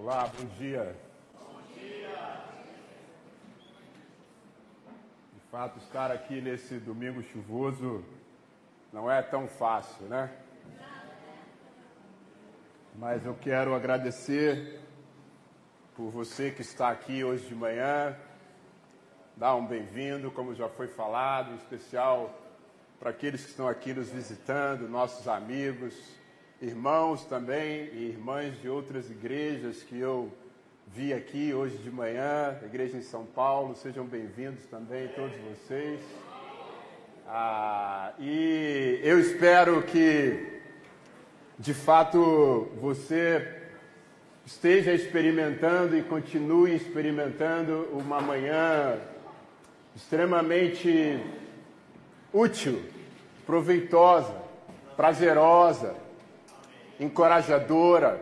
Olá, bom dia. Bom dia. De fato, estar aqui nesse domingo chuvoso não é tão fácil, né? Mas eu quero agradecer por você que está aqui hoje de manhã, dar um bem-vindo, como já foi falado, em especial para aqueles que estão aqui nos visitando, nossos amigos, irmãos também e irmãs de outras igrejas que eu vi aqui hoje de manhã, igreja em São Paulo, sejam bem-vindos também todos vocês. Ah, e eu espero que, de fato, você esteja experimentando e continue experimentando uma manhã extremamente útil, proveitosa, prazerosa, encorajadora,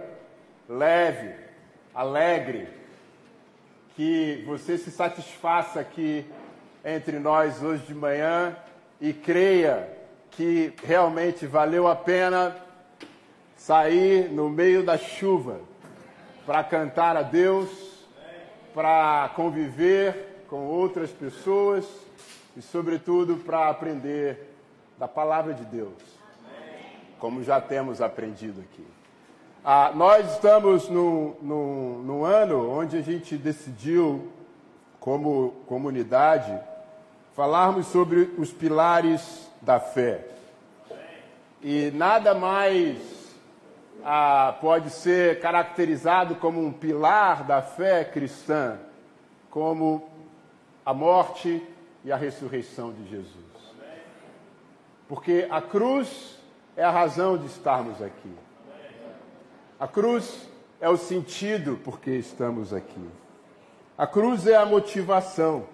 leve, alegre, que você se satisfaça aqui entre nós hoje de manhã e creia que realmente valeu a pena sair no meio da chuva para cantar a Deus, para conviver com outras pessoas e, sobretudo, para aprender da palavra de Deus como já temos aprendido aqui. Ah, nós estamos num ano onde a gente decidiu, como comunidade, falarmos sobre os pilares da fé. E nada mais ah, pode ser caracterizado como um pilar da fé cristã, como a morte e a ressurreição de Jesus. Porque a cruz é a razão de estarmos aqui. A cruz é o sentido por que estamos aqui. A cruz é a motivação.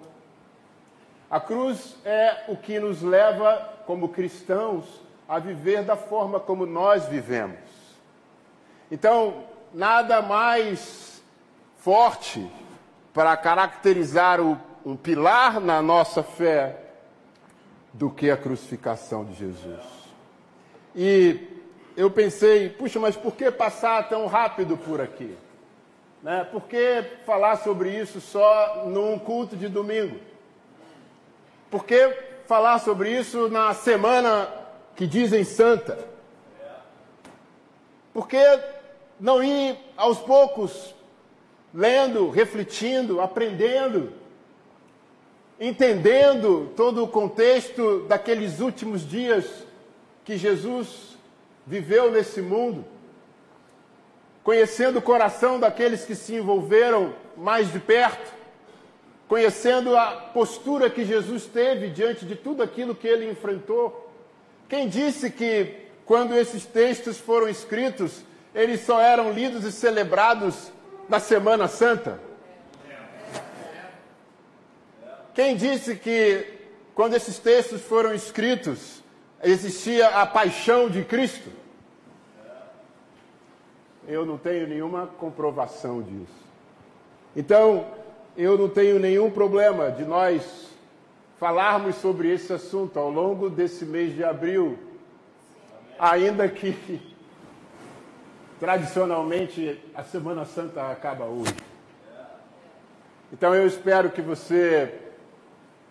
A cruz é o que nos leva, como cristãos, a viver da forma como nós vivemos. Então, nada mais forte para caracterizar o, um pilar na nossa fé do que a crucificação de Jesus. E eu pensei, puxa, mas por que passar tão rápido por aqui? Né? Por que falar sobre isso só num culto de domingo? Por que falar sobre isso na semana que dizem santa? Por que não ir aos poucos, lendo, refletindo, aprendendo, entendendo todo o contexto daqueles últimos dias que Jesus viveu nesse mundo, conhecendo o coração daqueles que se envolveram mais de perto, conhecendo a postura que Jesus teve diante de tudo aquilo que ele enfrentou. Quem disse que quando esses textos foram escritos, eles só eram lidos e celebrados na Semana Santa? Quem disse que quando esses textos foram escritos, existia a paixão de Cristo? Eu não tenho nenhuma comprovação disso. Então, eu não tenho nenhum problema de nós falarmos sobre esse assunto ao longo desse mês de abril, ainda que tradicionalmente a Semana Santa acaba hoje. Então eu espero que você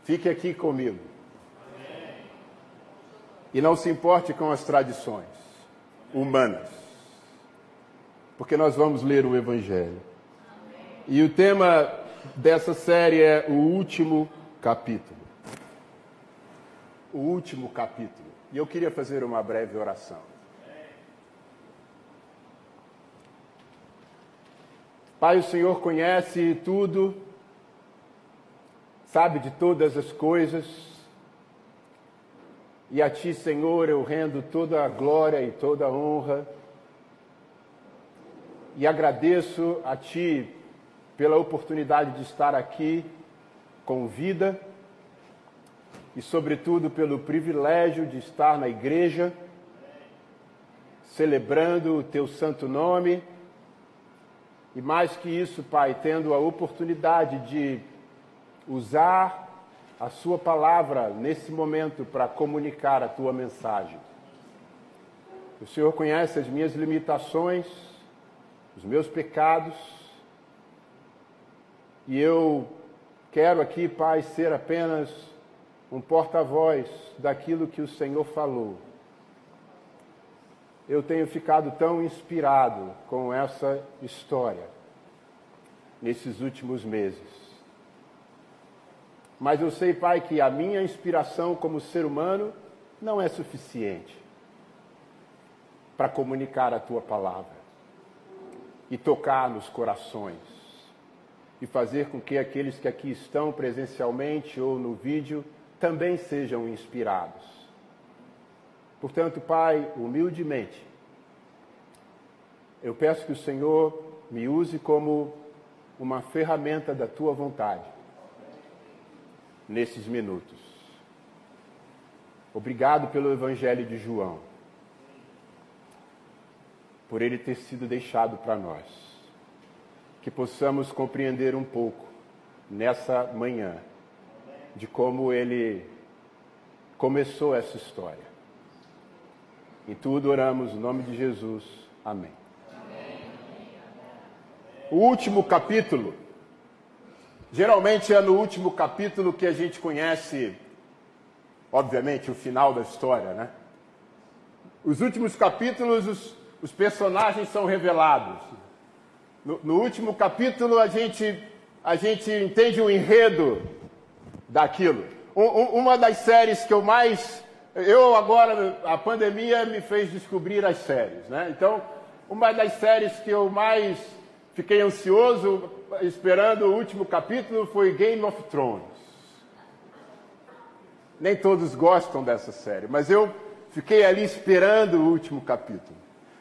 fique aqui comigo e não se importe com as tradições humanas, porque nós vamos ler o Evangelho. E o tema dessa série é o último capítulo. O último capítulo. E eu queria fazer uma breve oração. Pai, o Senhor conhece tudo, sabe de todas as coisas, e a Ti, Senhor, eu rendo toda a glória e toda a honra. E agradeço a Ti pela oportunidade de estar aqui com vida e, sobretudo, pelo privilégio de estar na igreja, celebrando o Teu santo nome. E mais que isso, Pai, tendo a oportunidade de usar a Sua palavra nesse momento para comunicar a Tua mensagem. O Senhor conhece as minhas limitações, os meus pecados, E eu quero aqui, Pai, ser apenas um porta-voz daquilo que o Senhor falou. Eu tenho ficado tão inspirado com essa história nesses últimos meses. Mas eu sei, Pai, que a minha inspiração como ser humano não é suficiente para comunicar a tua palavra e tocar nos corações e fazer com que aqueles que aqui estão presencialmente ou no vídeo também sejam inspirados. Portanto, Pai, humildemente, eu peço que o Senhor me use como uma ferramenta da tua vontade nesses minutos. Obrigado pelo Evangelho de João, por ele ter sido deixado para nós. Que possamos compreender um pouco nessa manhã de como ele começou essa história. Em tudo oramos, em nome de Jesus. Amém. O último capítulo Geralmente é no último capítulo que a gente conhece, obviamente, o final da história, né? Os últimos capítulos, os, os personagens são revelados. No, no, último capítulo, a gente, a gente entende o enredo daquilo. Um, um, uma das séries que eu mais. Eu agora, a pandemia me fez descobrir as séries, né? Então, uma das séries que eu mais fiquei ansioso esperando o último capítulo foi Game of Thrones. Nem todos gostam dessa série, mas eu fiquei ali esperando o último capítulo.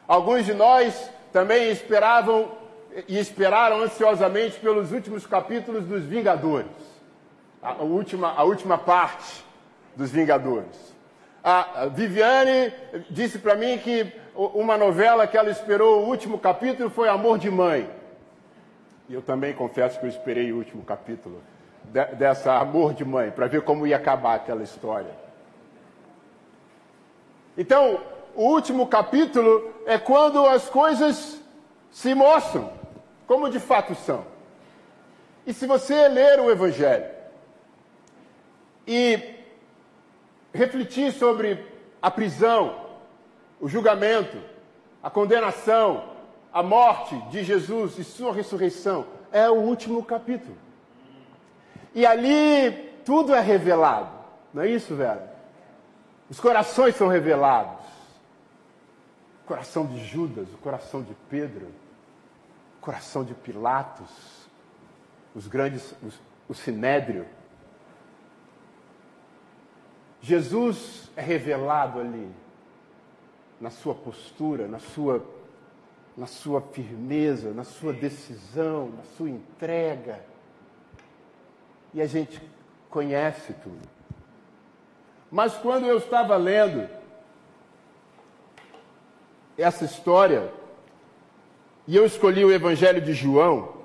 Alguns de nós também esperavam e esperaram ansiosamente pelos últimos capítulos dos Vingadores, a última, a última parte dos Vingadores. A Viviane disse para mim que uma novela que ela esperou o último capítulo foi Amor de Mãe. E eu também confesso que eu esperei o último capítulo de, dessa Amor de Mãe, para ver como ia acabar aquela história. Então, o último capítulo é quando as coisas se mostram como de fato são. E se você ler o Evangelho e refletir sobre a prisão, o julgamento, a condenação, a morte de Jesus e sua ressurreição é o último capítulo. E ali tudo é revelado. Não é isso, velho? Os corações são revelados. O coração de Judas, o coração de Pedro, o coração de Pilatos, os grandes, os, o sinédrio. Jesus é revelado ali, na sua postura, na sua na sua firmeza, na sua decisão, na sua entrega. E a gente conhece tudo. Mas quando eu estava lendo essa história, e eu escolhi o Evangelho de João,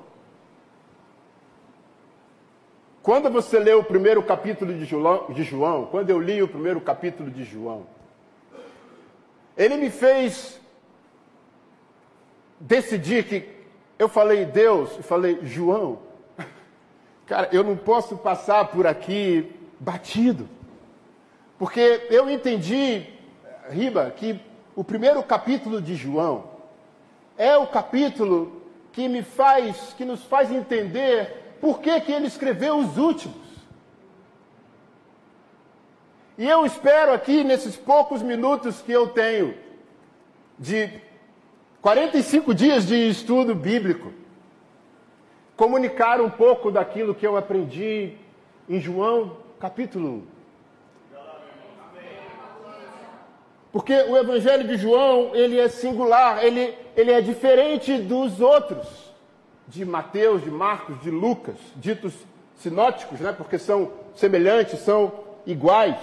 quando você lê o primeiro capítulo de João, de João, quando eu li o primeiro capítulo de João, ele me fez decidi que eu falei Deus, e falei João, cara, eu não posso passar por aqui batido, porque eu entendi, Riba, que o primeiro capítulo de João é o capítulo que me faz, que nos faz entender por que, que ele escreveu os últimos. E eu espero aqui, nesses poucos minutos que eu tenho de 45 dias de estudo bíblico. Comunicar um pouco daquilo que eu aprendi em João capítulo 1. Porque o Evangelho de João, ele é singular, ele, ele é diferente dos outros, de Mateus, de Marcos, de Lucas, ditos sinóticos, né? porque são semelhantes, são iguais.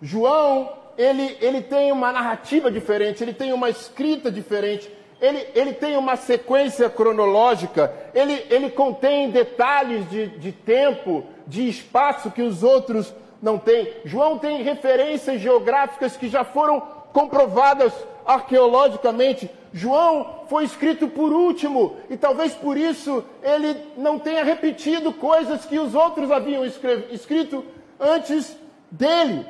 João ele, ele tem uma narrativa diferente, ele tem uma escrita diferente, ele, ele tem uma sequência cronológica, ele, ele contém detalhes de, de tempo, de espaço que os outros não têm. João tem referências geográficas que já foram comprovadas arqueologicamente João foi escrito por último e talvez por isso ele não tenha repetido coisas que os outros haviam escrito antes dele.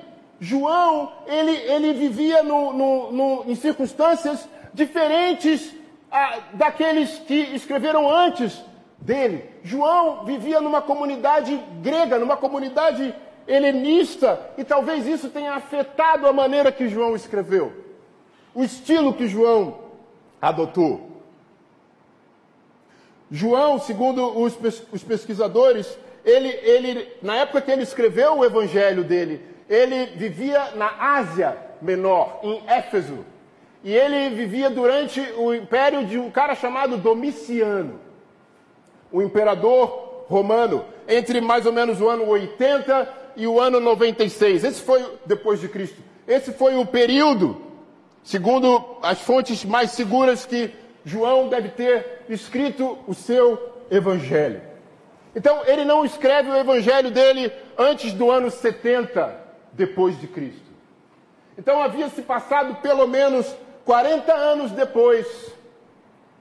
João, ele, ele vivia no, no, no, em circunstâncias diferentes ah, daqueles que escreveram antes dele. João vivia numa comunidade grega, numa comunidade helenista, e talvez isso tenha afetado a maneira que João escreveu, o estilo que João adotou. João, segundo os, pesquisadores, ele, ele, na época que ele escreveu o evangelho dele, ele vivia na Ásia Menor, em Éfeso. E ele vivia durante o império de um cara chamado Domiciano, o imperador romano, entre mais ou menos o ano 80 e o ano 96. Esse foi depois de Cristo. Esse foi o período, segundo as fontes mais seguras, que João deve ter escrito o seu evangelho. Então, ele não escreve o evangelho dele antes do ano 70 depois de Cristo. Então, havia se passado pelo menos 40 anos depois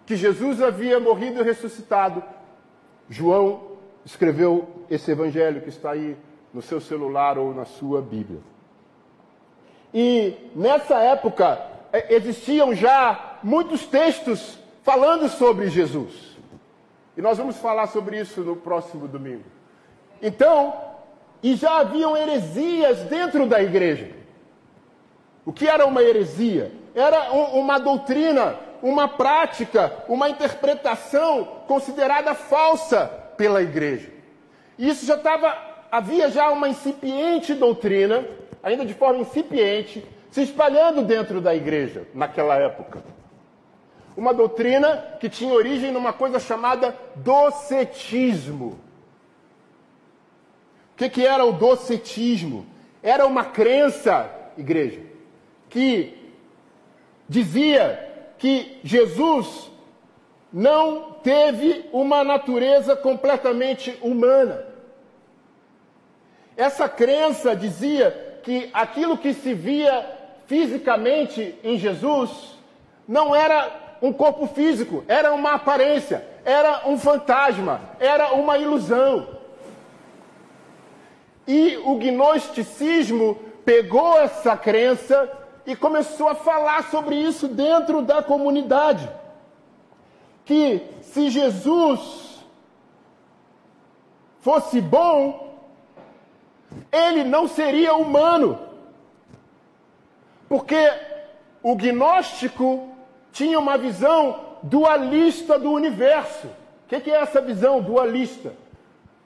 que Jesus havia morrido e ressuscitado. João escreveu esse evangelho que está aí no seu celular ou na sua Bíblia. E nessa época é, existiam já muitos textos falando sobre Jesus. E nós vamos falar sobre isso no próximo domingo. Então, e já haviam heresias dentro da igreja. O que era uma heresia? Era um, uma doutrina, uma prática, uma interpretação considerada falsa pela igreja. E isso já estava, havia já uma incipiente doutrina, ainda de forma incipiente, se espalhando dentro da igreja naquela época uma doutrina que tinha origem numa coisa chamada docetismo. Que, que era o docetismo? Era uma crença, igreja, que dizia que Jesus não teve uma natureza completamente humana. Essa crença dizia que aquilo que se via fisicamente em Jesus não era um corpo físico, era uma aparência, era um fantasma, era uma ilusão. E o gnosticismo pegou essa crença e começou a falar sobre isso dentro da comunidade. Que se Jesus fosse bom, ele não seria humano. Porque o gnóstico tinha uma visão dualista do universo. O que, que é essa visão dualista?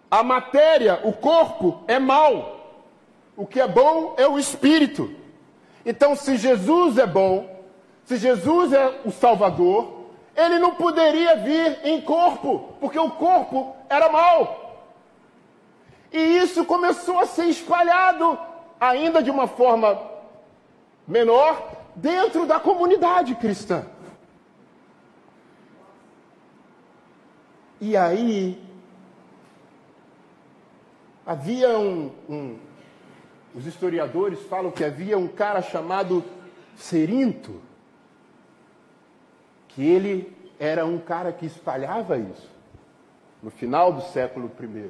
A matéria, o corpo, é mal. O que é bom é o espírito. Então, se Jesus é bom, se Jesus é o Salvador, ele não poderia vir em corpo, porque o corpo era mal. E isso começou a ser espalhado, ainda de uma forma menor, dentro da comunidade cristã. E aí, havia um, um, Os historiadores falam que havia um cara chamado Serinto, que ele era um cara que espalhava isso, no final do século I.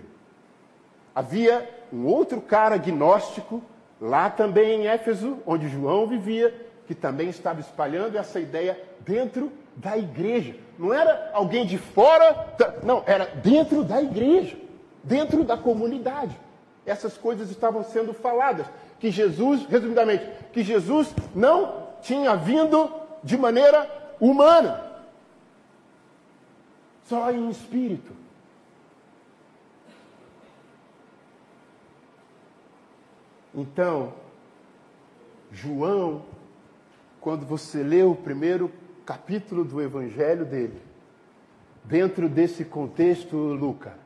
Havia um outro cara gnóstico, lá também em Éfeso, onde João vivia, que também estava espalhando essa ideia dentro da igreja. Não era alguém de fora, não, era dentro da igreja, dentro da comunidade. Essas coisas estavam sendo faladas. Que Jesus, resumidamente, que Jesus não tinha vindo de maneira humana, só em espírito. Então, João, quando você lê o primeiro capítulo do evangelho dele, dentro desse contexto, Luca,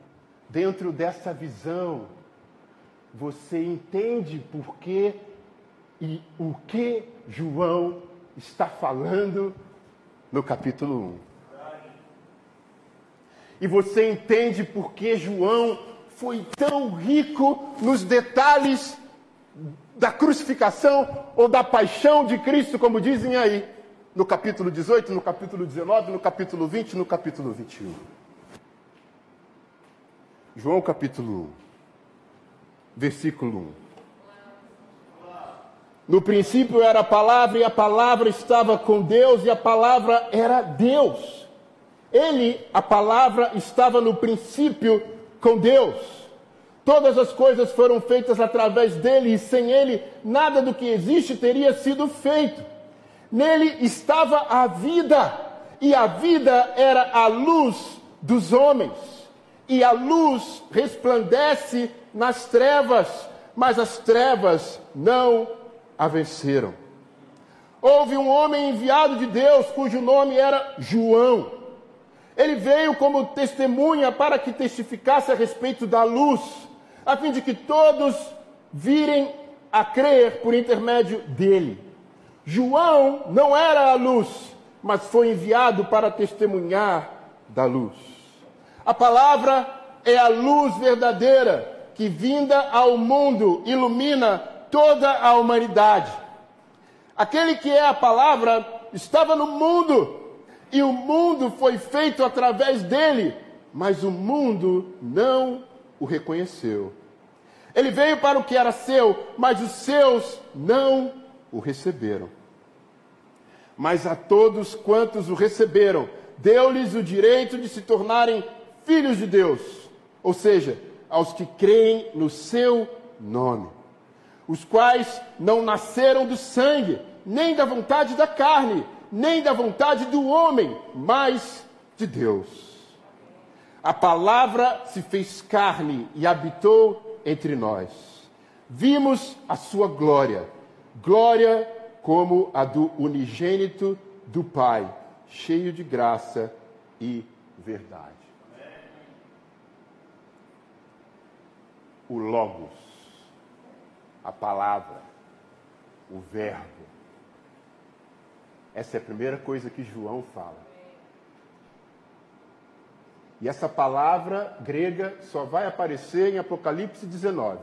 dentro dessa visão, você entende por que e o que João está falando no capítulo 1. E você entende por que João foi tão rico nos detalhes da crucificação ou da paixão de Cristo, como dizem aí no capítulo 18, no capítulo 19, no capítulo 20, no capítulo 21. João capítulo 1, versículo 1. No princípio era a palavra, e a palavra estava com Deus, e a palavra era Deus. Ele, a palavra, estava no princípio com Deus. Todas as coisas foram feitas através dele, e sem ele, nada do que existe teria sido feito. Nele estava a vida, e a vida era a luz dos homens. E a luz resplandece nas trevas, mas as trevas não a venceram. Houve um homem enviado de Deus, cujo nome era João. Ele veio como testemunha para que testificasse a respeito da luz, a fim de que todos virem a crer por intermédio dele. João não era a luz, mas foi enviado para testemunhar da luz. A palavra é a luz verdadeira que, vinda ao mundo, ilumina toda a humanidade. Aquele que é a palavra estava no mundo, e o mundo foi feito através dele, mas o mundo não o reconheceu. Ele veio para o que era seu, mas os seus não o receberam. Mas a todos quantos o receberam, deu-lhes o direito de se tornarem filhos de Deus, ou seja, aos que creem no seu nome, os quais não nasceram do sangue, nem da vontade da carne, nem da vontade do homem, mas de Deus. A palavra se fez carne e habitou entre nós. Vimos a sua glória glória como a do unigênito do Pai, cheio de graça e verdade. O Logos, a palavra, o Verbo. Essa é a primeira coisa que João fala. E essa palavra grega só vai aparecer em Apocalipse 19.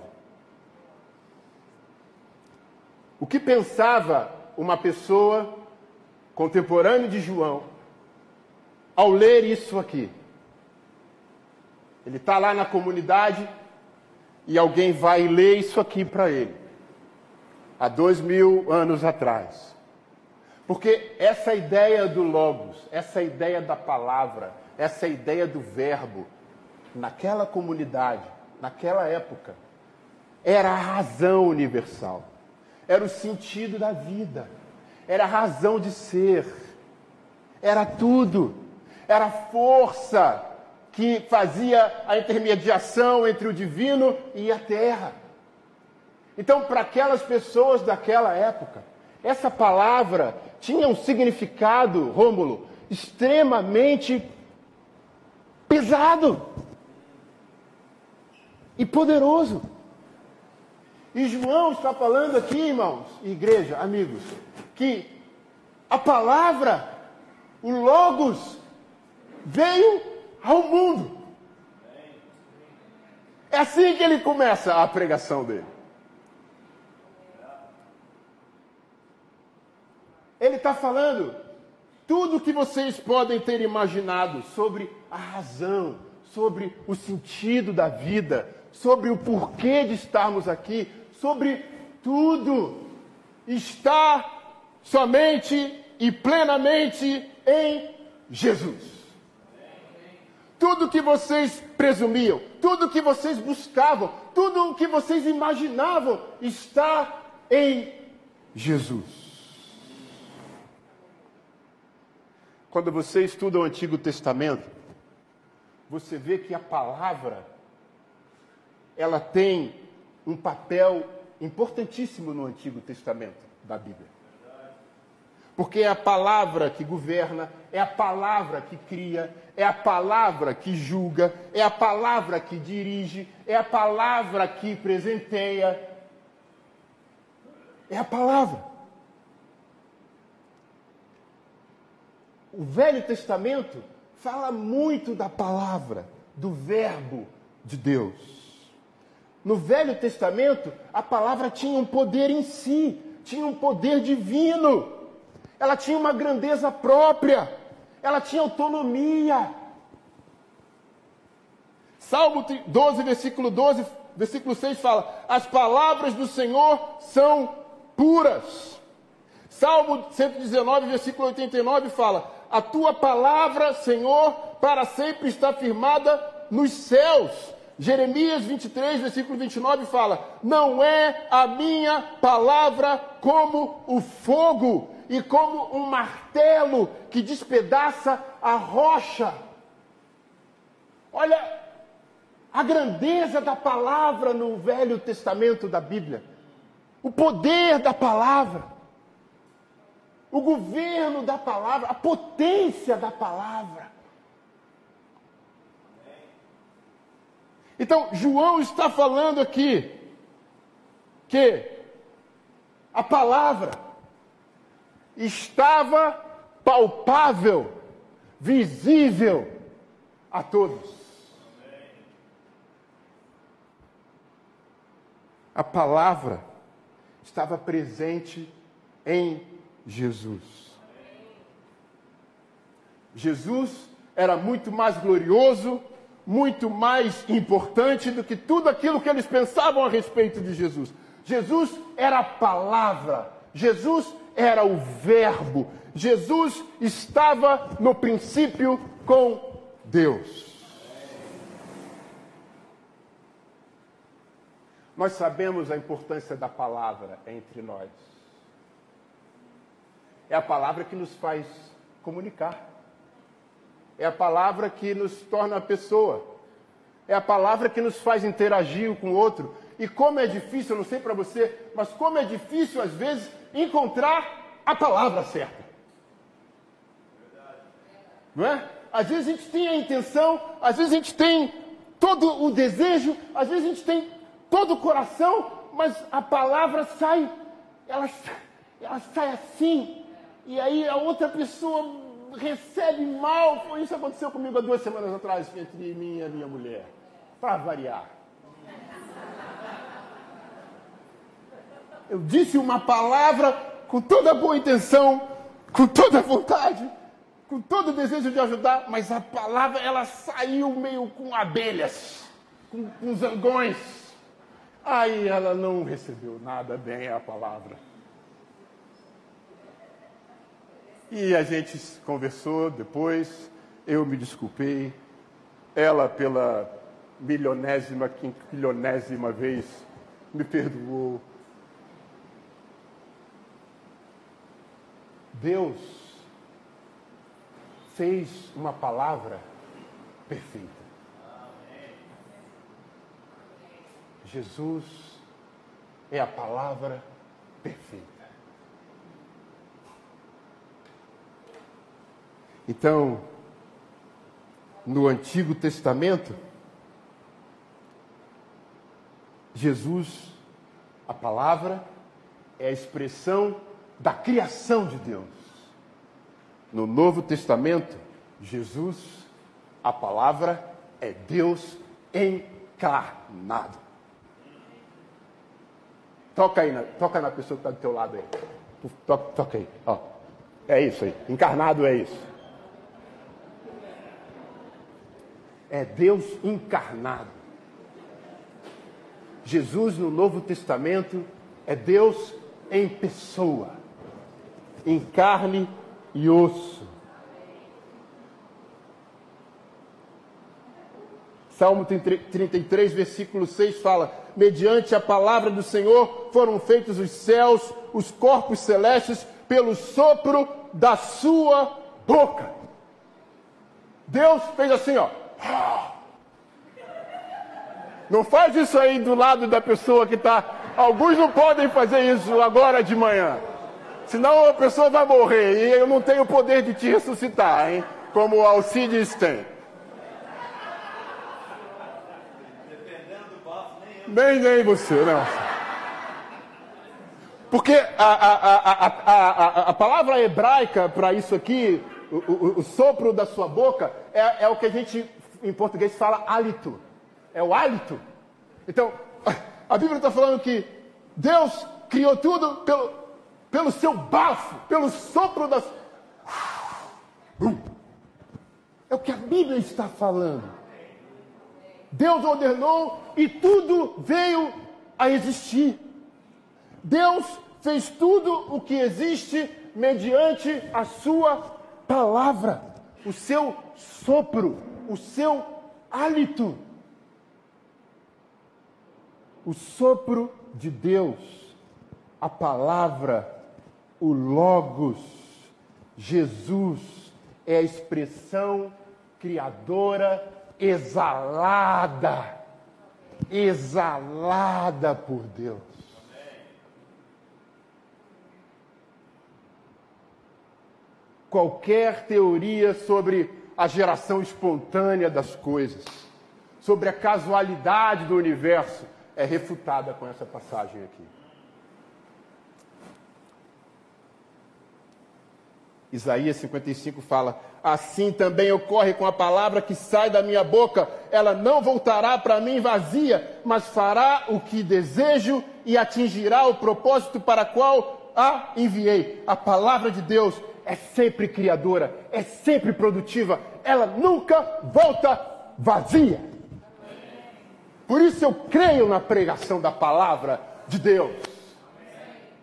O que pensava uma pessoa contemporânea de João ao ler isso aqui? Ele está lá na comunidade e alguém vai ler isso aqui para ele, há dois mil anos atrás. Porque essa ideia do Logos, essa ideia da palavra, essa ideia do verbo, naquela comunidade, naquela época, era a razão universal. Era o sentido da vida, era a razão de ser, era tudo, era a força que fazia a intermediação entre o divino e a terra. Então, para aquelas pessoas daquela época, essa palavra tinha um significado, Rômulo, extremamente pesado e poderoso. E João está falando aqui, irmãos, igreja, amigos, que a palavra, o Logos, veio ao mundo. É assim que ele começa a pregação dele. Ele está falando tudo que vocês podem ter imaginado sobre a razão, sobre o sentido da vida, sobre o porquê de estarmos aqui, sobre tudo está somente e plenamente em Jesus. Tudo que vocês presumiam, tudo que vocês buscavam, tudo o que vocês imaginavam está em Jesus. Quando você estuda o Antigo Testamento, você vê que a palavra ela tem um papel importantíssimo no Antigo Testamento da Bíblia. Porque é a palavra que governa, é a palavra que cria, é a palavra que julga, é a palavra que dirige, é a palavra que presenteia. É a palavra. O Velho Testamento fala muito da palavra, do Verbo de Deus. No Velho Testamento, a palavra tinha um poder em si, tinha um poder divino. ela tinha uma grandeza própria, ela tinha autonomia. Salmo 12, versículo 12, versículo 6 fala: As palavras do Senhor são puras. Salmo 119, versículo 89 fala: A tua palavra, Senhor, para sempre está firmada nos céus. Jeremias 23, versículo 29 fala: Não é a minha palavra como o fogo e como um martelo que despedaça a rocha. Olha a grandeza da palavra no Velho Testamento da Bíblia, o poder da palavra, o governo da palavra, a potência da palavra. Então, João está falando aqui que a palavra estava palpável, visível a todos. A palavra estava presente em Jesus. Jesus era muito mais glorioso muito mais importante do que tudo aquilo que eles pensavam a respeito de Jesus. Jesus era a palavra, Jesus era o Verbo, Jesus estava no princípio com Deus. Nós sabemos a importância da palavra entre nós. É a palavra que nos faz comunicar. É a palavra que nos torna pessoa. É a palavra que nos faz interagir com o outro. E como é difícil, eu não sei para você, mas como é difícil às vezes encontrar a palavra certa. Não é? Às vezes a gente tem a intenção, às vezes a gente tem todo o desejo, às vezes a gente tem todo o coração, mas a palavra sai, ela, ela sai assim, e aí a outra pessoa recebe mal. Isso aconteceu comigo há duas semanas atrás, entre mim e a minha mulher. Para variar. Eu disse uma palavra com toda boa intenção, com toda vontade, com todo desejo de ajudar, mas a palavra ela saiu meio com abelhas, com, com zangões. Aí ela não recebeu nada bem a palavra. E a gente conversou depois, eu me desculpei, ela pela milionésima, quinquilionésima vez me perdoou. Deus fez uma palavra perfeita. Jesus é a palavra perfeita. Então, no Antigo Testamento, Jesus, a palavra, é a expressão da criação de Deus. No Novo Testamento, Jesus, a palavra, é Deus encarnado. Toca aí, na, toca na pessoa que está do teu lado aí. Toca, toca aí, ó. É isso aí. Encarnado é isso. é Deus encarnado. Jesus no Novo Testamento é Deus em pessoa, em carne e osso. Salmo 33, versículo 6 fala: Mediante a palavra do Senhor foram feitos os céus, os corpos celestes, pelo sopro da sua boca. Deus fez assim, ó. Não faz isso aí do lado da pessoa que está. Alguns não podem fazer isso agora de manhã. Senão a pessoa vai morrer e eu não tenho o poder de te ressuscitar, hein? Como o Alcides tem. Nem, nem você, não. Porque a, a, a, a, palavra hebraica para isso aqui, o, o, o, sopro da sua boca, é, é o que a gente em português fala hálito. É o hálito. Então, a Bíblia está falando que Deus criou tudo pelo pelo seu bafo, pelo sopro das. É o que a Bíblia está falando. Deus ordenou e tudo veio a existir. Deus fez tudo o que existe mediante a sua palavra, o seu sopro, o seu hálito. O sopro de Deus, a palavra, o Logos, Jesus é a expressão criadora exalada, exalada por Deus. Qualquer teoria sobre a geração espontânea das coisas, sobre a casualidade do universo, é refutada com essa passagem aqui. Isaías 55 fala: Assim também ocorre com a palavra que sai da minha boca, ela não voltará para mim vazia, mas fará o que desejo e atingirá o propósito para qual a enviei. A palavra de Deus é sempre criadora, é sempre produtiva, ela nunca volta vazia. Por isso eu creio na pregação da palavra de Deus,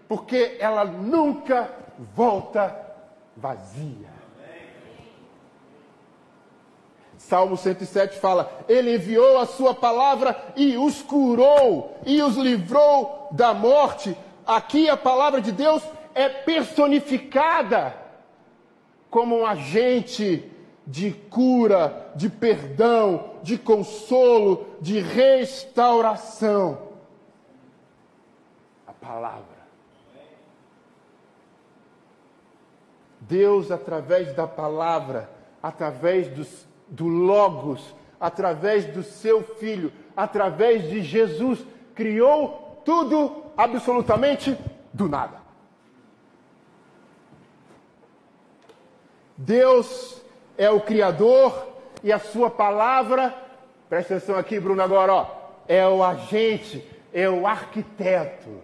porque ela nunca volta vazia. Salmo 107 fala: Ele enviou a sua palavra e os curou e os livrou da morte. Aqui a palavra de Deus é personificada como um agente de cura, de perdão, de consolo, de restauração. A palavra. Deus, através da palavra, através dos, do Logos, através do seu Filho, através de Jesus, criou tudo absolutamente do nada. Deus é o Criador e a Sua palavra, presta atenção aqui, Bruno, agora, ó, é o agente, é o arquiteto.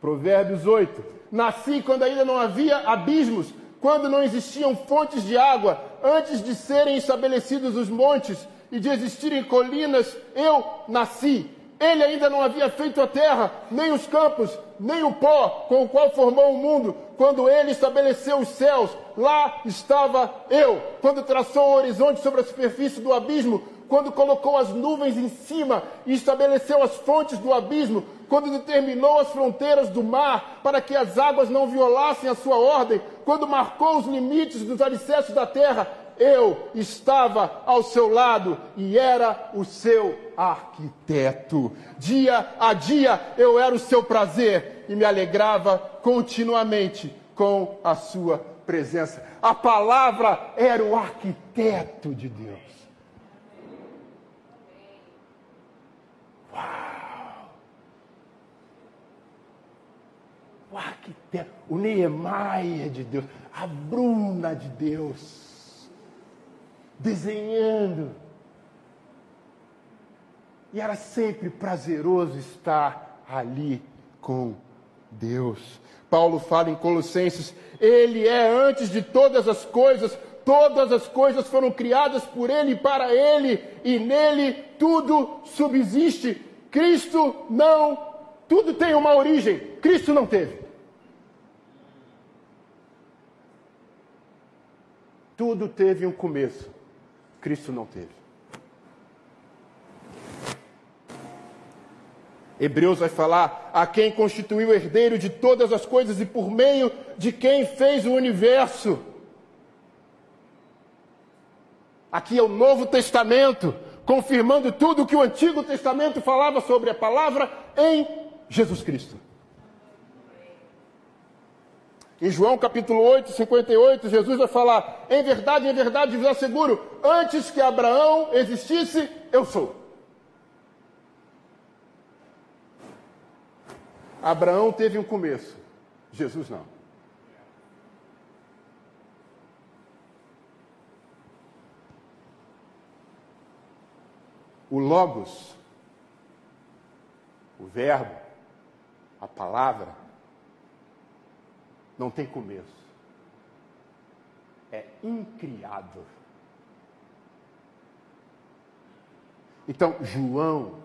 Provérbios 8 Nasci quando ainda não havia abismos, quando não existiam fontes de água, antes de serem estabelecidos os montes e de existirem colinas, eu nasci. Ele ainda não havia feito a terra, nem os campos, nem o pó com o qual formou o mundo. Quando ele estabeleceu os céus, lá estava eu. Quando traçou o horizonte sobre a superfície do abismo, quando colocou as nuvens em cima e estabeleceu as fontes do abismo, quando determinou as fronteiras do mar para que as águas não violassem a sua ordem, quando marcou os limites dos alicerces da terra, eu estava ao seu lado e era o seu arquiteto. Dia a dia eu era o seu prazer e me alegrava continuamente com a sua presença. A palavra era o arquiteto de Deus. O arquiteto, o Neemaia de Deus, a Bruna de Deus, desenhando. E era sempre prazeroso estar ali com Deus. Paulo fala em Colossenses: Ele é antes de todas as coisas, todas as coisas foram criadas por Ele e para Ele, e nele tudo subsiste. Cristo não tudo tem uma origem, Cristo não teve. Tudo teve um começo, Cristo não teve. Hebreus vai falar a quem constituiu herdeiro de todas as coisas e por meio de quem fez o universo. Aqui é o Novo Testamento, confirmando tudo o que o Antigo Testamento falava sobre a palavra em Jesus Cristo. Em João capítulo 8, 58, Jesus vai falar: Em verdade, em verdade vos asseguro, antes que Abraão existisse, eu sou. Abraão teve um começo, Jesus não. O Logos, o Verbo, a palavra, não tem começo. É incriado. Então, João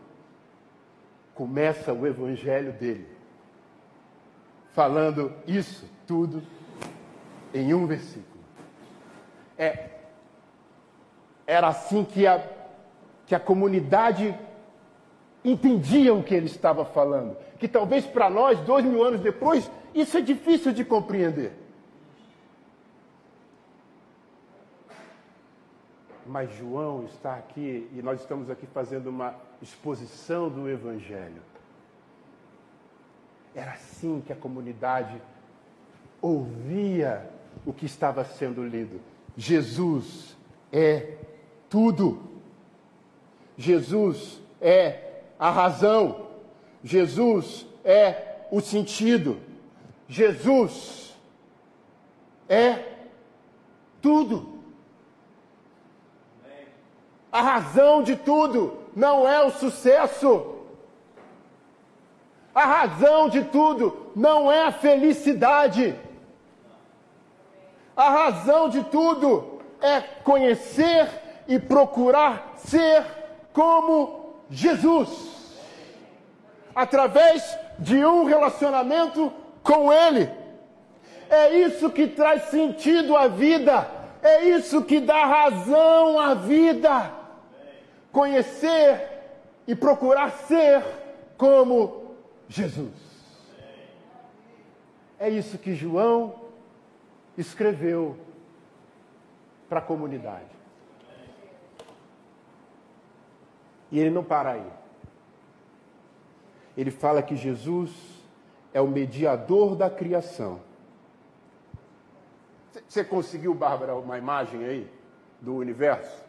começa o evangelho dele falando isso tudo em um versículo. É, era assim que a, que a comunidade entendia o que ele estava falando. Que talvez para nós, dois mil anos depois, isso é difícil de compreender. Mas João está aqui e nós estamos aqui fazendo uma exposição do Evangelho. Era assim que a comunidade ouvia o que estava sendo lido. Jesus é tudo. Jesus é a razão. Jesus é o sentido. Jesus é tudo. A razão de tudo não é o sucesso. A razão de tudo não é a felicidade. A razão de tudo é conhecer e procurar ser como Jesus. Através de um relacionamento com Ele. É isso que traz sentido à vida. É isso que dá razão à vida. Conhecer e procurar ser como Jesus. É isso que João escreveu para a comunidade. E ele não para aí. Ele fala que Jesus é o mediador da criação. Você conseguiu, Bárbara, uma imagem aí do universo?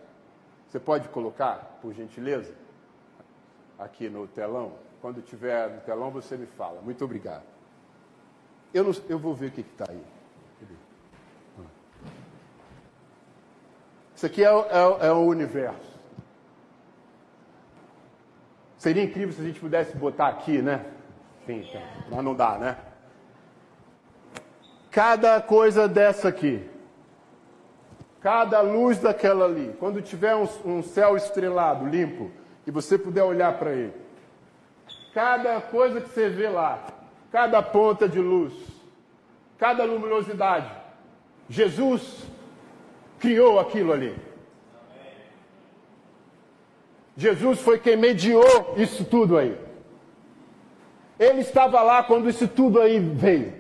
Você pode colocar, por gentileza, aqui no telão? Quando tiver no telão, você me fala. Muito obrigado. Eu, não, eu vou ver o que está aí. Isso aqui é, é, é o universo. Seria incrível se a gente pudesse botar aqui, né? Sim, mas não dá, né? Cada coisa dessa aqui, cada luz daquela ali, quando tiver um, um céu estrelado, limpo, e você puder olhar para ele, cada coisa que você vê lá, cada ponta de luz, cada luminosidade, Jesus criou aquilo ali. Jesus foi quem mediou isso tudo aí. Ele estava lá quando isso tudo aí veio.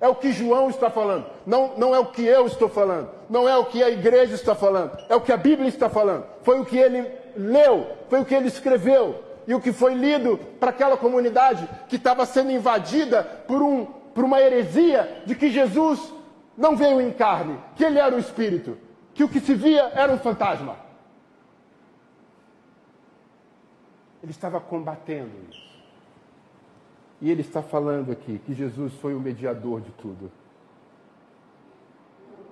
É o que João está falando. Não, não é o que eu estou falando. Não é o que a igreja está falando. É o que a Bíblia está falando. Foi o que ele leu. Foi o que ele escreveu. E o que foi lido para aquela comunidade que estava sendo invadida por, um, por uma heresia de que Jesus não veio em carne, que ele era o Espírito, que o que se via era um fantasma. Ele estava combatendo isso. E ele está falando aqui que Jesus foi o mediador de tudo.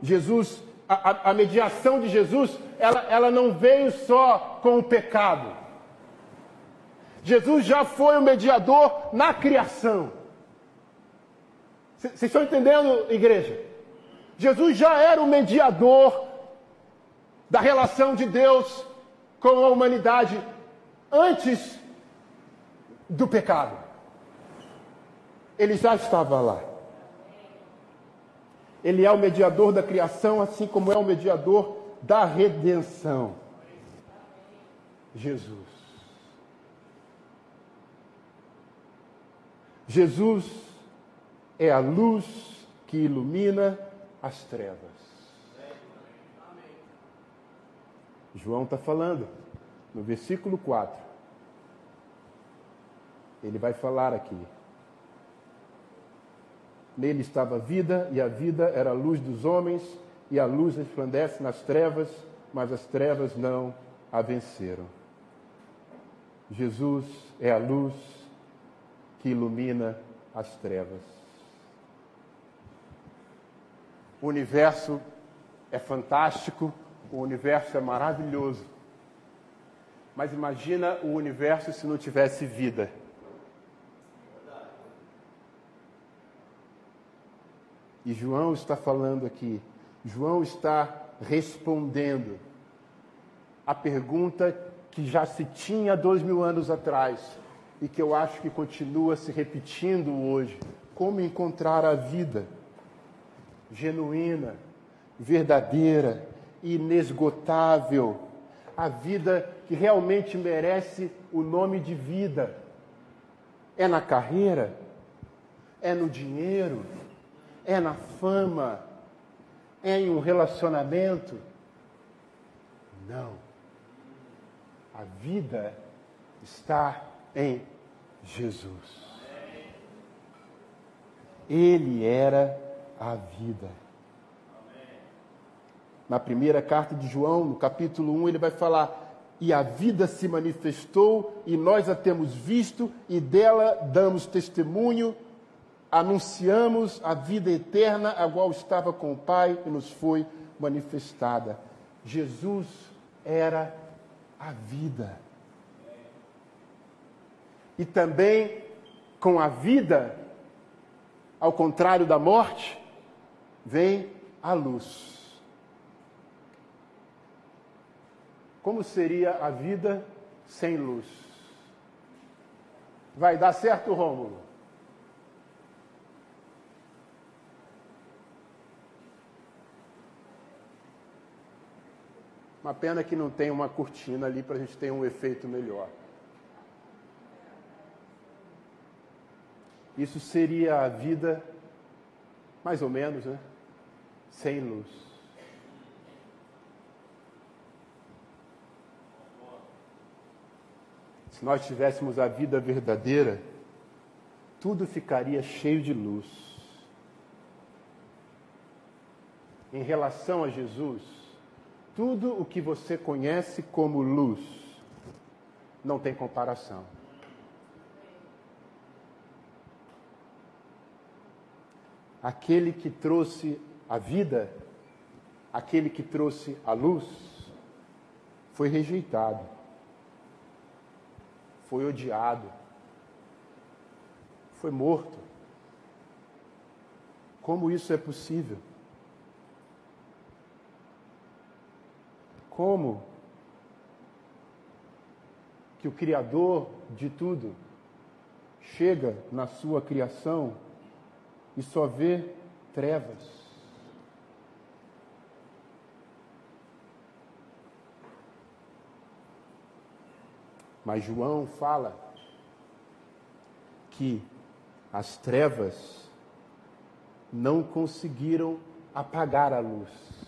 Jesus, a, a mediação de Jesus, ela, ela não veio só com o pecado. Jesus já foi o mediador na criação. Vocês estão entendendo, igreja? Jesus já era o mediador da relação de Deus com a humanidade antes do pecado. Ele já estava lá. Ele é o mediador da criação, assim como é o mediador da redenção. Jesus. Jesus é a luz que ilumina as trevas. João está falando, no versículo 4. Ele vai falar aqui. Nele estava a vida, e a vida era a luz dos homens, e a luz resplandece nas trevas, mas as trevas não a venceram. Jesus é a luz que ilumina as trevas. O universo é fantástico, o universo é maravilhoso. Mas imagina o universo se não tivesse vida. E João está falando aqui, João está respondendo a pergunta que já se tinha dois mil anos atrás e que eu acho que continua se repetindo hoje: como encontrar a vida genuína, verdadeira, inesgotável, a vida que realmente merece o nome de vida. É na carreira? É no dinheiro? É na fama? É em um relacionamento? Não. A vida está em Jesus. Ele era a vida. Na primeira carta de João, no capítulo 1, ele vai falar: E a vida se manifestou, e nós a temos visto, e dela damos testemunho, anunciamos a vida eterna, a qual estava com o Pai e nos foi manifestada. Jesus era a vida. E também com a vida, ao contrário da morte, vem a luz. Como seria a vida sem luz? Vai dar certo, Rômulo? Uma pena que não tem uma cortina ali para a gente ter um efeito melhor. Isso seria a vida, mais ou menos, né? Sem luz. Se nós tivéssemos a vida verdadeira, tudo ficaria cheio de luz. Em relação a Jesus, tudo o que você conhece como luz não tem comparação. Aquele que trouxe a vida, aquele que trouxe a luz, foi rejeitado, foi odiado, foi morto. Como isso é possível? Como que o Criador de tudo chega na sua criação e só vê trevas? Mas João fala que as trevas não conseguiram apagar a luz.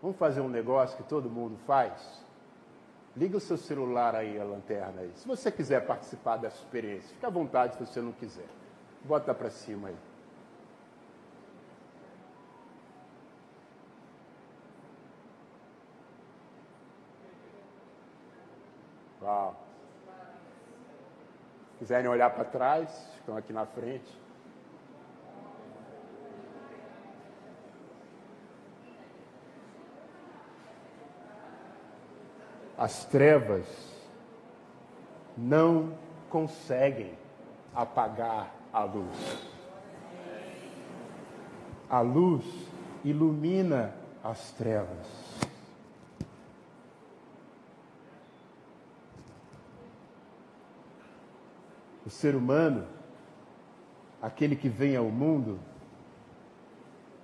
Vamos fazer um negócio que todo mundo faz? Liga o seu celular aí, a lanterna aí. Se você quiser participar dessa experiência, fica à vontade se você não quiser. Bota para cima aí. Uau. Se quiserem olhar para trás, estão aqui na frente. As trevas não conseguem apagar a luz. A luz ilumina as trevas. O ser humano, aquele que vem ao mundo,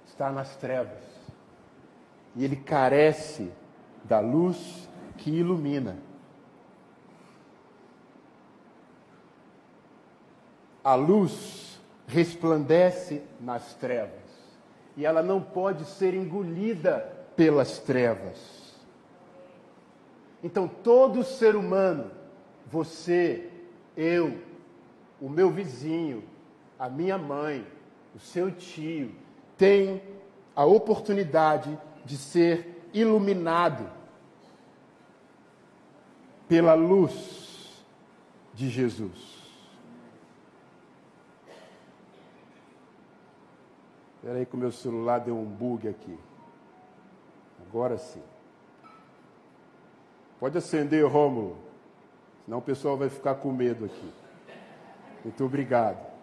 está nas trevas. E ele carece da luz que ilumina. A luz resplandece nas trevas e ela não pode ser engolida pelas trevas. Então, todo ser humano, você, eu, o meu vizinho, a minha mãe, o seu tio, tem a oportunidade de ser iluminado pela luz de Jesus. Espera aí que o meu celular deu um bug aqui. Agora sim. Pode acender, Rômulo. Senão o pessoal vai ficar com medo aqui. Muito obrigado.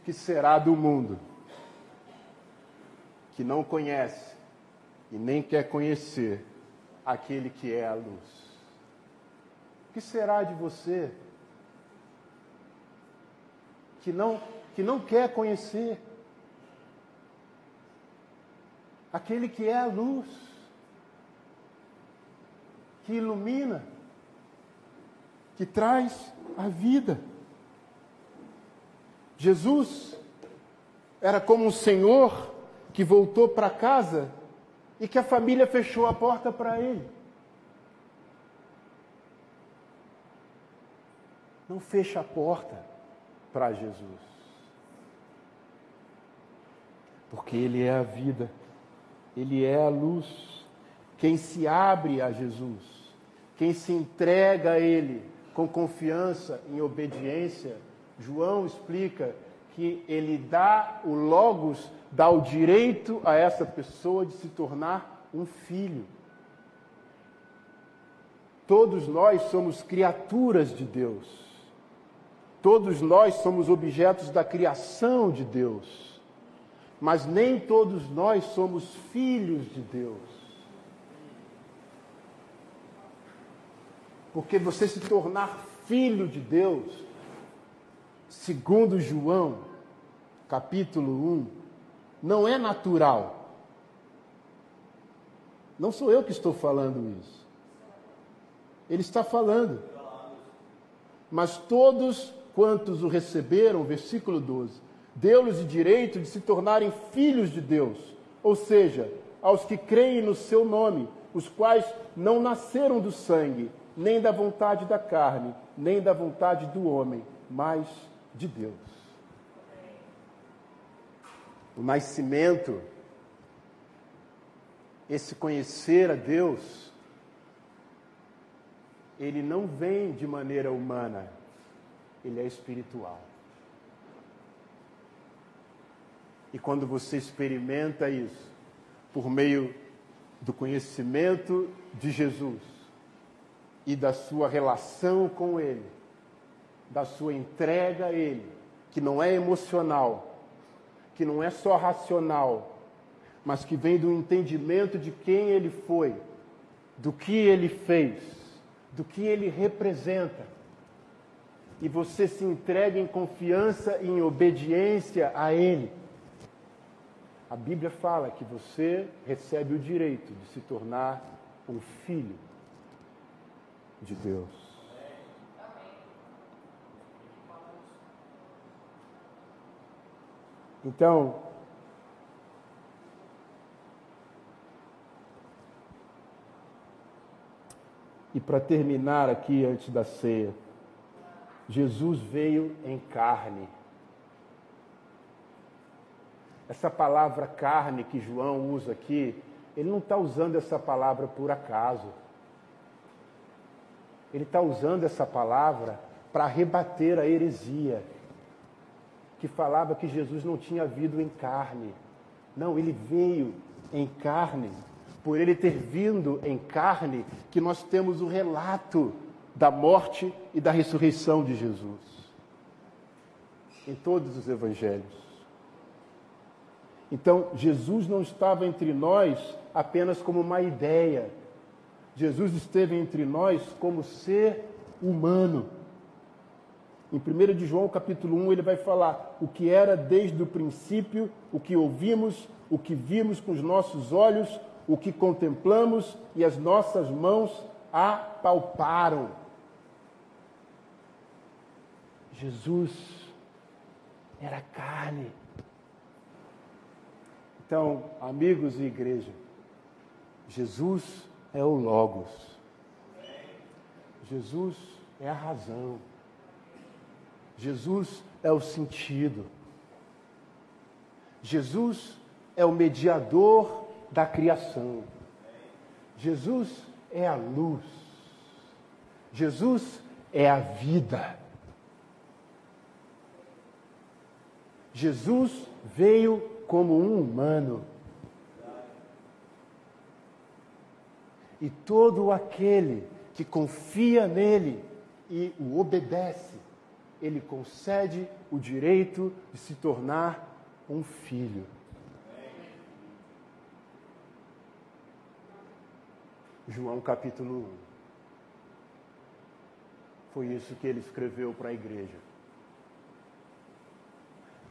O que será do mundo? Que não conhece e nem quer conhecer aquele que é a luz? O que será de você que não, que não quer conhecer aquele que é a luz, que ilumina, que traz a vida? Jesus era como um senhor que voltou para casa e que a família fechou a porta para ele. Não fecha a porta para Jesus. Porque Ele é a vida, Ele é a luz. Quem se abre a Jesus, quem se entrega a Ele com confiança, em obediência, João explica que ele dá o Logos, dá o direito a essa pessoa de se tornar um filho. Todos nós somos criaturas de Deus. Todos nós somos objetos da criação de Deus. Mas nem todos nós somos filhos de Deus. Porque você se tornar filho de Deus segundo João, capítulo 1, não é natural. Não sou eu que estou falando isso. Ele está falando. Mas todos quantos o receberam, versículo 12, deu-lhes o direito de se tornarem filhos de Deus, ou seja, aos que creem no seu nome, os quais não nasceram do sangue, nem da vontade da carne, nem da vontade do homem, mas de Deus. O nascimento, esse conhecer a Deus, ele não vem de maneira humana, ele é espiritual. E quando você experimenta isso, por meio do conhecimento de Jesus e da sua relação com Ele, da sua entrega a Ele, que não é emocional, que não é só racional, mas que vem do entendimento de quem Ele foi, do que Ele fez, do que Ele representa. E você se entrega em confiança e em obediência a Ele. A Bíblia fala que você recebe o direito de se tornar um filho de Deus. Então, e para terminar aqui antes da ceia, Jesus veio em carne. Essa palavra carne que João usa aqui, ele não está usando essa palavra por acaso. Ele está usando essa palavra para rebater a heresia que falava que Jesus não tinha vindo em carne. Não, ele veio em carne. Por ele ter vindo em carne, que nós temos o relato da morte e da ressurreição de Jesus. Em todos os evangelhos. Então, Jesus não estava entre nós apenas como uma ideia. Jesus esteve entre nós como ser humano em 1 de João, capítulo 1, ele vai falar o que era desde o princípio, o que ouvimos, o que vimos com os nossos olhos, o que contemplamos e as nossas mãos apalparam. Jesus era carne. Então, amigos e igreja, Jesus é o Logos. Jesus é a razão. Jesus é o sentido. Jesus é o mediador da criação. Jesus é a luz. Jesus é a vida. Jesus veio como um humano. E todo aquele que confia nele e o obedece ele concede o direito de se tornar um filho. João capítulo 1. Foi isso que ele escreveu para a igreja.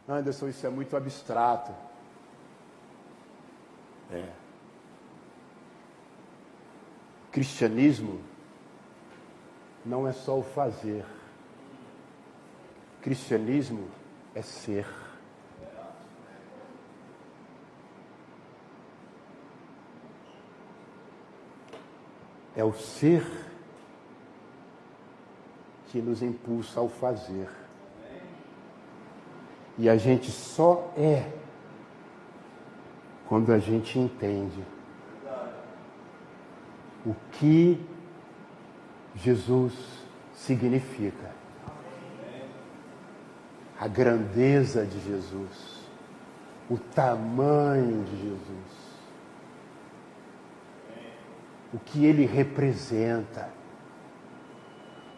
Anderson, isso é muito abstrato. É. Cristianismo não é só o fazer. Cristianismo é ser. É o ser que nos impulsa ao fazer. E a gente só é quando a gente entende o que Jesus significa. A grandeza de Jesus, o tamanho de Jesus, o que ele representa.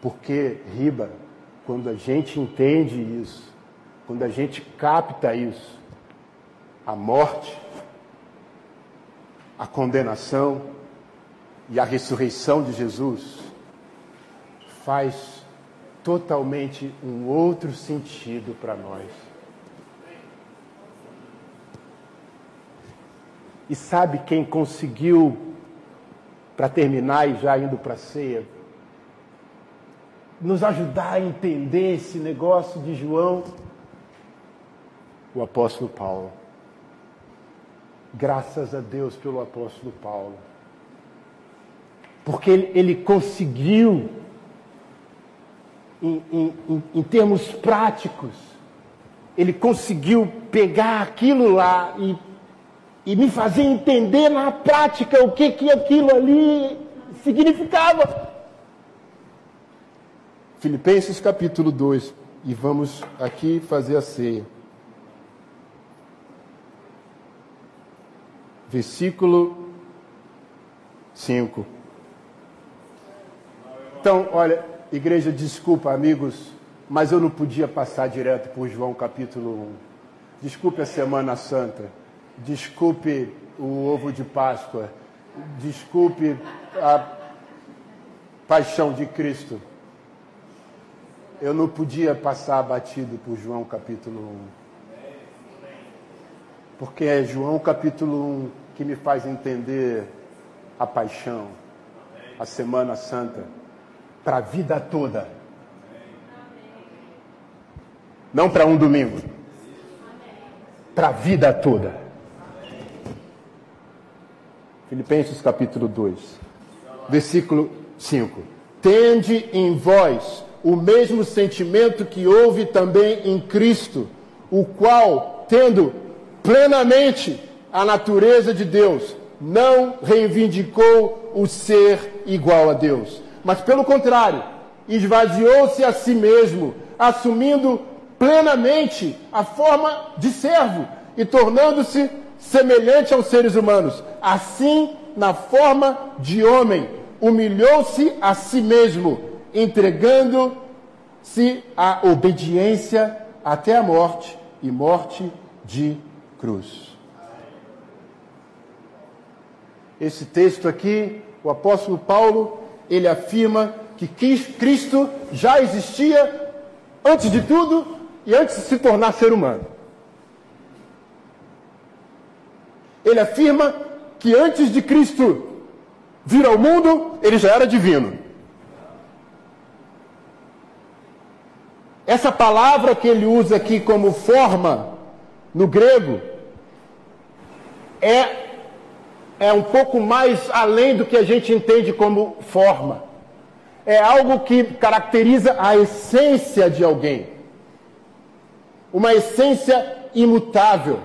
Porque, Riba, quando a gente entende isso, quando a gente capta isso, a morte, a condenação e a ressurreição de Jesus faz totalmente um outro sentido para nós. E sabe quem conseguiu, para terminar e já indo para a ceia, nos ajudar a entender esse negócio de João? O apóstolo Paulo. Graças a Deus pelo apóstolo Paulo. Porque ele, ele conseguiu em, em, em termos práticos, ele conseguiu pegar aquilo lá e, e me fazer entender na prática o que, que aquilo ali significava. Filipenses capítulo 2, e vamos aqui fazer a ceia. Versículo 5. Então, olha, Igreja, desculpa, amigos, mas eu não podia passar direto por João capítulo 1. Desculpe a Semana Santa. Desculpe o ovo de Páscoa. Desculpe a paixão de Cristo. Eu não podia passar batido por João capítulo 1. Porque é João capítulo 1 que me faz entender a paixão, a Semana Santa para a vida toda. Não para um domingo. Para a vida toda. Filipenses capítulo 2, versículo 5. Tende em vós o mesmo sentimento que houve também em Cristo, o qual, tendo plenamente a natureza de Deus, não reivindicou o ser igual a Deus mas pelo contrário, esvaziou-se a si mesmo, assumindo plenamente a forma de servo e tornando-se semelhante aos seres humanos. Assim, na forma de homem, humilhou-se a si mesmo, entregando-se à obediência até a morte e morte de cruz. Esse texto aqui, o apóstolo Paulo ele afirma que Cristo já existia antes de tudo e antes de se tornar ser humano. Ele afirma que antes de Cristo vir ao mundo, ele já era divino. Essa palavra que ele usa aqui como forma no grego é é um pouco mais além do que a gente entende como forma. É algo que caracteriza a essência de alguém. Uma essência imutável.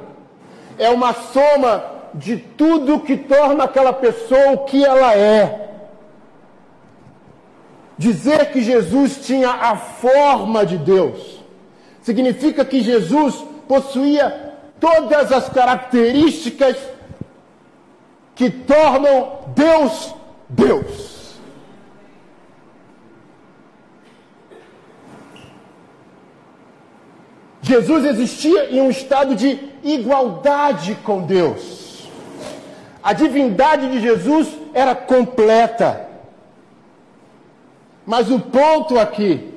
É uma soma de tudo que torna aquela pessoa o que ela é. Dizer que Jesus tinha a forma de Deus significa que Jesus possuía todas as características que tornam Deus Deus. Jesus existia em um estado de igualdade com Deus. A divindade de Jesus era completa. Mas o ponto aqui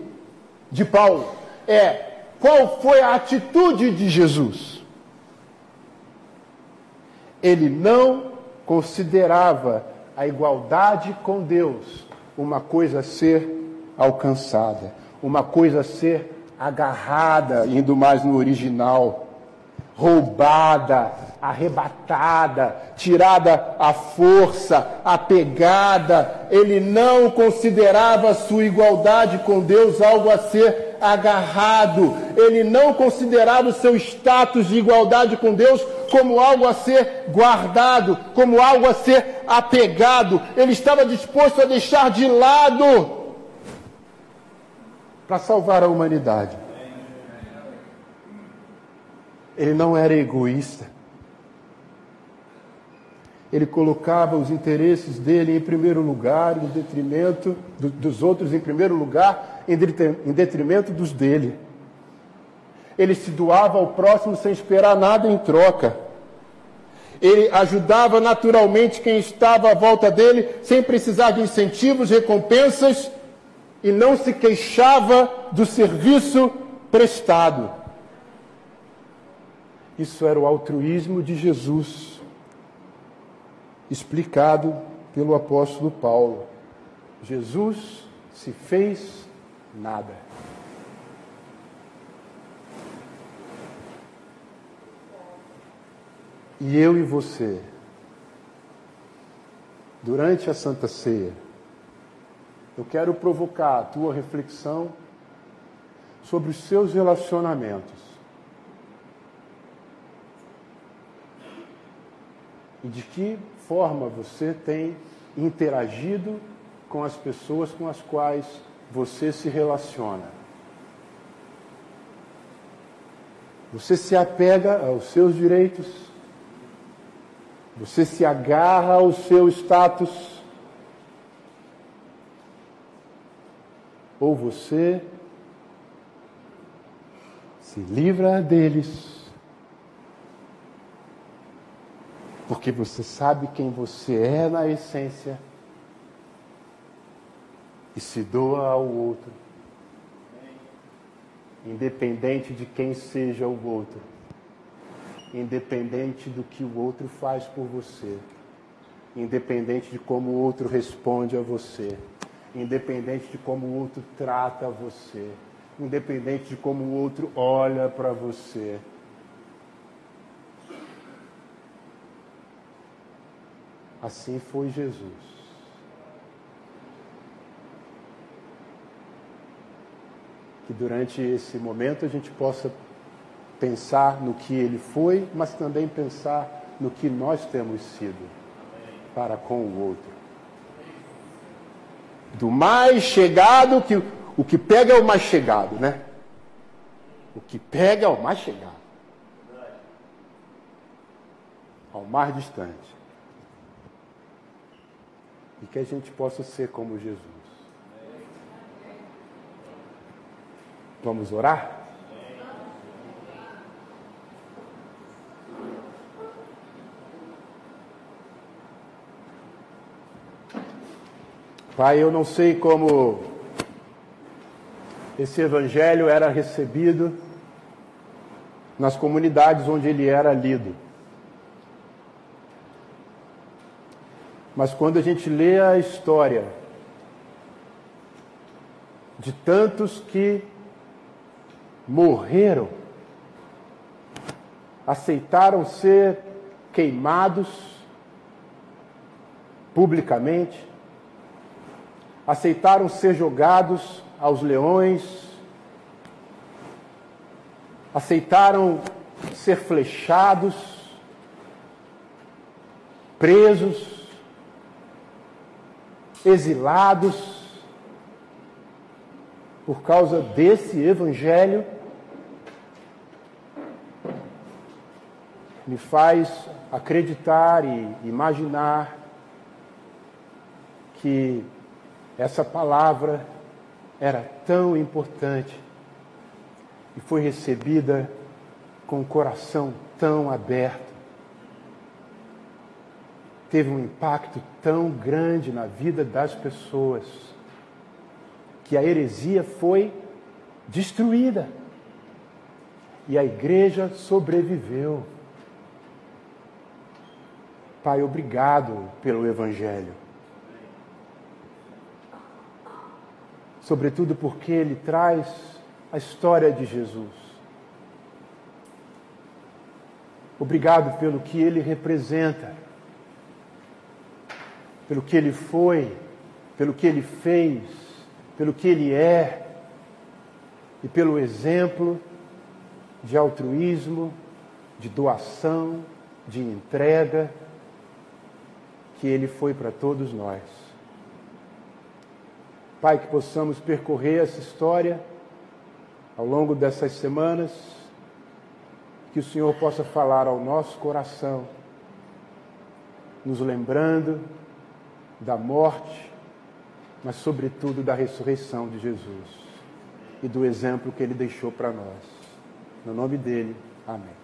de Paulo é qual foi a atitude de Jesus? Ele não considerava a igualdade com Deus uma coisa a ser alcançada, uma coisa a ser agarrada, indo mais no original, roubada, arrebatada, tirada à força, apegada. Ele não considerava sua igualdade com Deus algo a ser agarrado. Ele não considerava o seu status de igualdade com Deus como algo a ser guardado, como algo a ser apegado. Ele estava disposto a deixar de lado para salvar a humanidade. Ele não era egoísta. Ele colocava os interesses dele em primeiro lugar, em detrimento do, dos outros em primeiro lugar, em detrimento dos dele. Ele se doava ao próximo sem esperar nada em troca. Ele ajudava naturalmente quem estava à volta dele, sem precisar de incentivos, recompensas e não se queixava do serviço prestado. Isso era o altruísmo de Jesus, explicado pelo apóstolo Paulo. Jesus se fez nada. E eu e você, durante a Santa Ceia, eu quero provocar a tua reflexão sobre os seus relacionamentos. E de que forma você tem interagido com as pessoas com as quais você se relaciona. Você se apega aos seus direitos, você se agarra ao seu status, ou você se livra deles, porque você sabe quem você é na essência e se doa ao outro, independente de quem seja o outro, independente do que o outro faz por você, independente de como o outro responde a você independente de como o outro trata você, independente de como o outro olha para você. Assim foi Jesus. Que durante esse momento a gente possa pensar no que ele foi, mas também pensar no que nós temos sido para com o outro do mais chegado, que o que pega é o mais chegado, né? O que pega é o mais chegado. Ao mais distante. E que a gente possa ser como Jesus. Vamos orar? Pai, eu não sei como esse evangelho era recebido nas comunidades onde ele era lido. Mas quando a gente lê a história de tantos que morreram, aceitaram ser queimados publicamente, aceitaram ser jogados aos leões, aceitaram ser flechados, presos, exilados, por causa desse evangelho, me faz acreditar e imaginar que essa palavra era tão importante e foi recebida com o coração tão aberto. Teve um impacto tão grande na vida das pessoas que a heresia foi destruída e a igreja sobreviveu. Pai, obrigado pelo Evangelho. Sobretudo porque ele traz a história de Jesus. Obrigado pelo que ele representa, pelo que ele foi, pelo que ele fez, pelo que ele é e pelo exemplo de altruísmo, de doação, de entrega que ele foi para todos nós. Pai, que possamos percorrer essa história ao longo dessas semanas, que o Senhor possa falar ao nosso coração, nos lembrando da morte, mas sobretudo da ressurreição de Jesus e do exemplo que ele deixou para nós. No nome dele, amém.